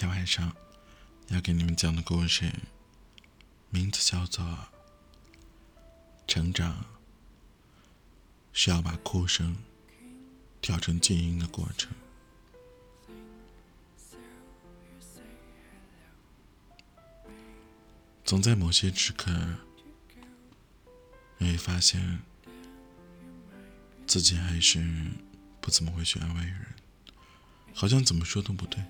天晚上要给你们讲的故事，名字叫做《成长》，是要把哭声调成静音的过程。总在某些时刻，你会发现自己还是不怎么会去安慰人，好像怎么说都不对。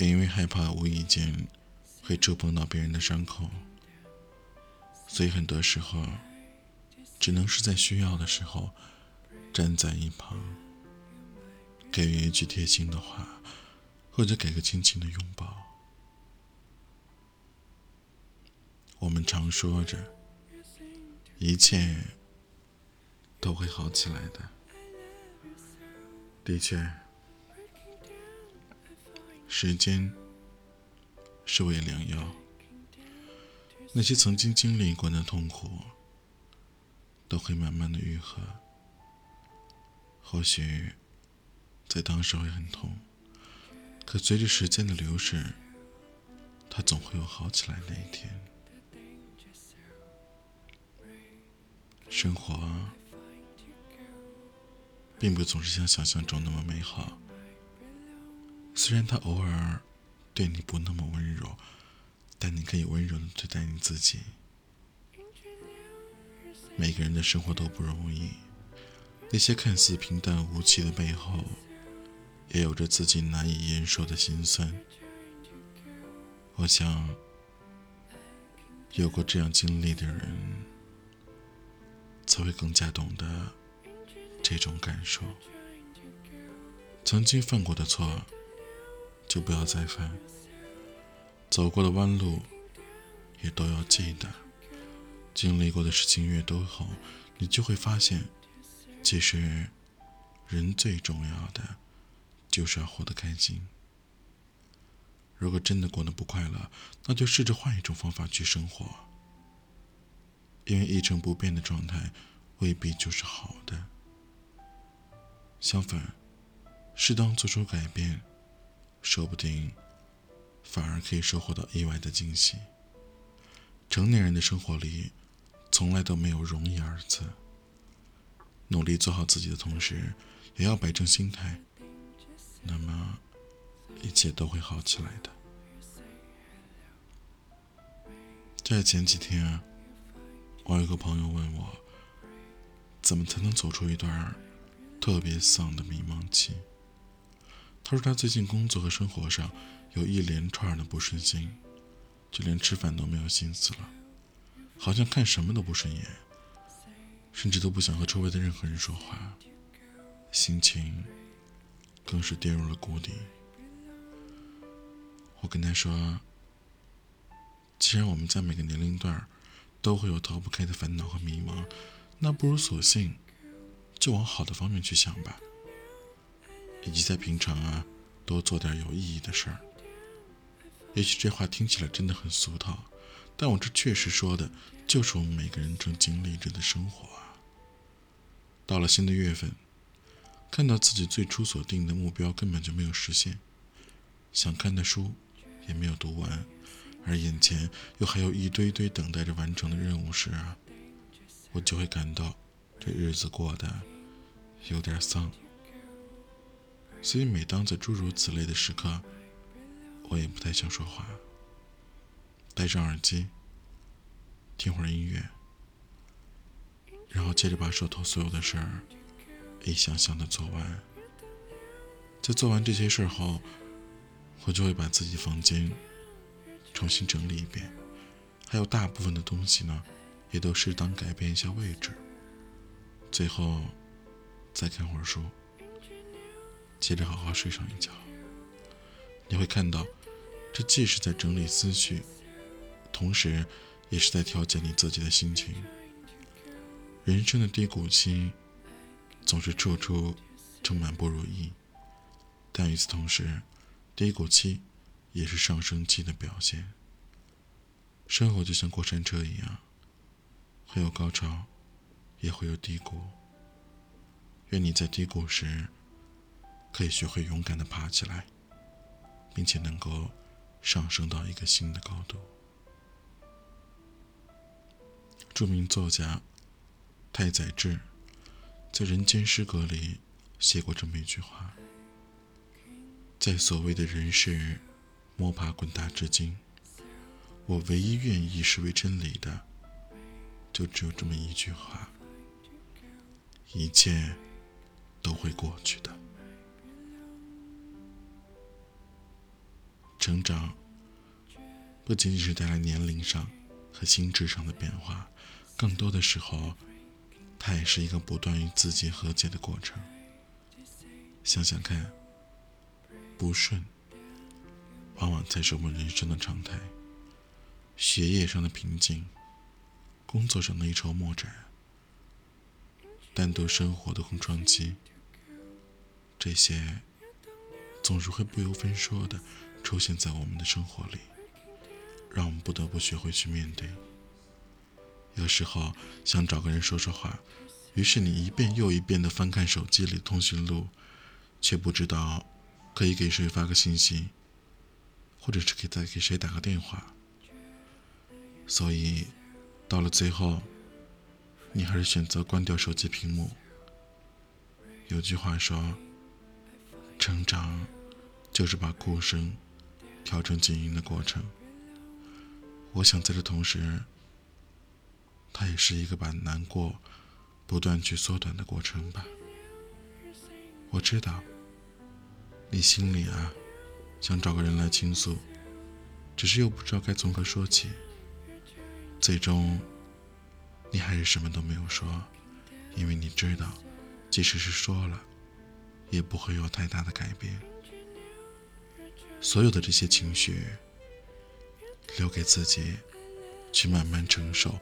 也因为害怕无意间会触碰到别人的伤口，所以很多时候只能是在需要的时候站在一旁，给予一句贴心的话，或者给个轻轻的拥抱。我们常说着，一切都会好起来的。的确。时间是味良药，那些曾经经历过的痛苦都会慢慢的愈合。或许在当时会很痛，可随着时间的流逝，它总会有好起来那一天。生活并不总是像想象中那么美好。虽然他偶尔对你不那么温柔，但你可以温柔的对待你自己。每个人的生活都不容易，那些看似平淡无奇的背后，也有着自己难以言说的心酸。我想，有过这样经历的人，才会更加懂得这种感受。曾经犯过的错。就不要再犯，走过的弯路也都要记得。经历过的事情越多后，你就会发现，其实人最重要的就是要活得开心。如果真的过得不快乐，那就试着换一种方法去生活，因为一成不变的状态未必就是好的。相反，适当做出改变。说不定，反而可以收获到意外的惊喜。成年人的生活里，从来都没有容易二字。努力做好自己的同时，也要摆正心态，那么一切都会好起来的。在前几天，我有个朋友问我，怎么才能走出一段特别丧的迷茫期？他说他最近工作和生活上有一连串的不顺心，就连吃饭都没有心思了，好像看什么都不顺眼，甚至都不想和周围的任何人说话，心情更是跌入了谷底。我跟他说：“既然我们在每个年龄段都会有逃不开的烦恼和迷茫，那不如索性就往好的方面去想吧。”以及在平常啊，多做点有意义的事儿。也许这话听起来真的很俗套，但我这确实说的就是我们每个人正经历着的生活啊。到了新的月份，看到自己最初所定的目标根本就没有实现，想看的书也没有读完，而眼前又还有一堆堆等待着完成的任务时啊，我就会感到这日子过得有点丧。所以，每当在诸如此类的时刻，我也不太想说话，戴上耳机，听会儿音乐，然后接着把手头所有的事儿一项项的做完。在做完这些事儿后，我就会把自己房间重新整理一遍，还有大部分的东西呢，也都适当改变一下位置。最后，再看会儿书。接着好好睡上一觉，你会看到，这既是在整理思绪，同时也是在调节你自己的心情。人生的低谷期，总是处处充满不如意，但与此同时，低谷期也是上升期的表现。生活就像过山车一样，会有高潮，也会有低谷。愿你在低谷时。可以学会勇敢的爬起来，并且能够上升到一个新的高度。著名作家太宰治在《人间失格》里写过这么一句话：“在所谓的人世摸爬滚打至今，我唯一愿意视为真理的，就只有这么一句话：一切都会过去的。”成长不仅仅是带来年龄上和心智上的变化，更多的时候，它也是一个不断与自己和解的过程。想想看，不顺往往才是我们人生的常态。学业上的瓶颈，工作上的一筹莫展，单独生活的空窗期，这些总是会不由分说的。出现在我们的生活里，让我们不得不学会去面对。有时候想找个人说说话，于是你一遍又一遍地翻看手机里通讯录，却不知道可以给谁发个信息，或者是给再给谁打个电话。所以，到了最后，你还是选择关掉手机屏幕。有句话说：“成长就是把哭声。”调整静音的过程，我想在这同时，它也是一个把难过不断去缩短的过程吧。我知道，你心里啊，想找个人来倾诉，只是又不知道该从何说起。最终，你还是什么都没有说，因为你知道，即使是说了，也不会有太大的改变。所有的这些情绪，留给自己，去慢慢承受，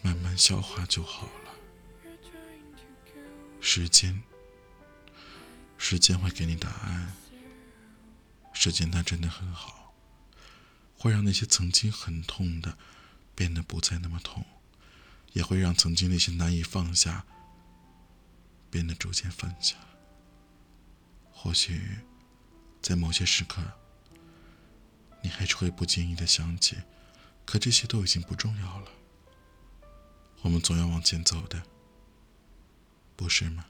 慢慢消化就好了。时间，时间会给你答案。时间它真的很好，会让那些曾经很痛的，变得不再那么痛，也会让曾经那些难以放下，变得逐渐放下。或许，在某些时刻。你还是会不经意的想起，可这些都已经不重要了。我们总要往前走的，不是吗？